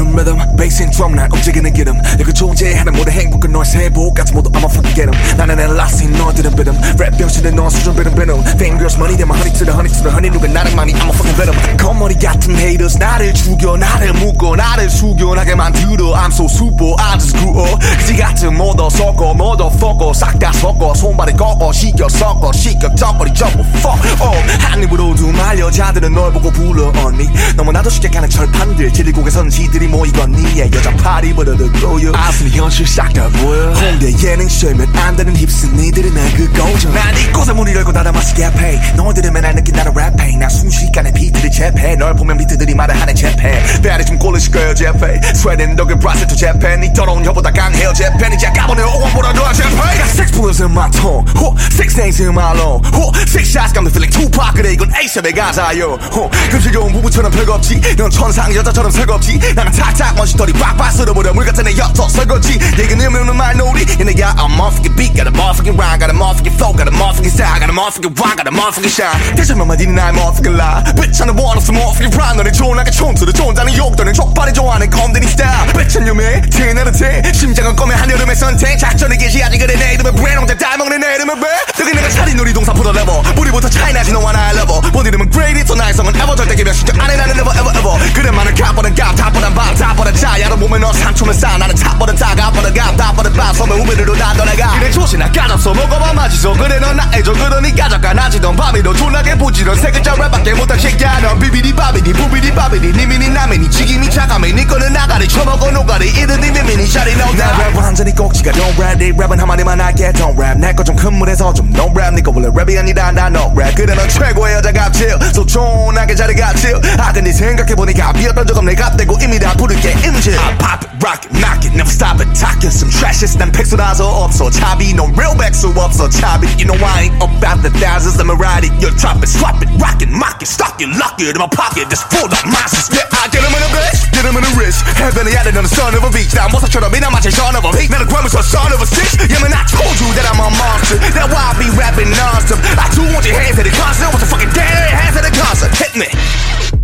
No from 날 움직이는 기름. 내가 존재하는 모든 행복은 너의 세복까지 모두 I'm a fucking get 'em. 나는 엘라스인 너들은 비름. 랩 병신은 너 수준 비름 비름 Fingers money 대만 honey to the honey to the honey 누가 나를 많이 I'm a fucking venom 겉머리 같은 haters 나를 죽여 나를 묶어 나를 숙연하게 만들어. I'm so super I just grew up. 그지 같은 모더 섞어 모더 fucker 싹다 섞어 손발에 꺾어 시켜 섞어 시켜 쩍거리 쩍고 fuck up. 한 입으로 두 말 여자들은 널 보고 불러 언니. 너무나도 쉽게 가는 철판들 지리고개 선지들이 모이거니 예, 여자 파리 꼬여. 아스는 현실 싹 다 보여 홍대 예능 쇼면 안 되는 힙스 니들은 날 그거죠 난 이곳에 문을 열고 닫아 마시게 해 너희들은 맨날 느낀 나를 랩해 나 순식간에 비트를 재패. 널 보면 비트들이 말을 하네 재패. 배알이 좀 꼴리실 거예요 재패. 스웨덴 독일 브라질 또 재패. 니 더러운 혀보다 강해 Got bullets in my tongue 호 six things in my lung 호 six shots got me feeling Tupac 그래 이건 에이셉의 가사요 호 금실겨운 부부처럼 별겁지 넌 천상 여자처럼 설겁지 나는 탁탁 먼지털이 빡빡 쓸어버려 물 같은 애 엿서 설거지 얘기는 없는 말놀이 And 내가 a motherfucking beat got a motherfucking rhyme got a motherfucking flow got a motherfucking style got a motherfucking rhyme got a motherfucking shine 대체만 말이는 나의 motherfucking lie Bitch I'm the one of some motherfucking rhyme 너네 존나게 촌수를 존자는 욕도는 족발이 좋아하는 검들이 style Bitch I'm your man 태어나는 태 심장은 검의 한여름의 선택 차이나지 너와 나의 레버 본 이름은 Grady 또 나의 성은 ever. 절대 개별 신경 안해 나는 never ever ever. 그래 많은 값보단 값 탑보단 밤 탑보단 자. 야로 보면 너 상처는 싸 나는 탑보단 다가 보단 값 탑보단 밤 섬의 우비로 난 너네가. 그래 조시나 까잡서 먹어봐 마지서 그래 넌 나애줘 그러니까 잠깐 나지던 밤이도 존나게 보지런 세 글자 랩밖에 못한 새끼야 넌 비비디 바비디 부비디 바비디. 니미니 나미니 니 거는 나가리 처먹어 노가리 이른 니 미미니 샤리 no 나 랩은 한 잔이 꼭지가 don't rap 네 랩은 한마디만 할게 don't rap 내거 좀 큰 물에서 좀 no rap 니거 원래 랩이 아니다 나 no rap 그래 넌 최고의 여자 갑질 소촌하게 자리 갑질 아 근데 생각해보니까 비었던 적없 내가 떼고 이미 다 부를게 임질 I pop it rock it knock it never stop it talking some trashes 난 백수라서 없어 차비 no real 백수 없어 차비 you know I ain't about the thousands me ride it you drop it swap it rock it mock it stock it lock it in my pocket just full of monsters yeah I get 'em in a bitch get 'em in a wrist heavenly out on the son of a beach 나 모사처럼 이나 마치 son of a beat 나는 과물서 son of a six yeah man I told you that I'm a monster that's why I be rapping non-stop I do want your hands at the concert what the fucking dead hands at the concert hit me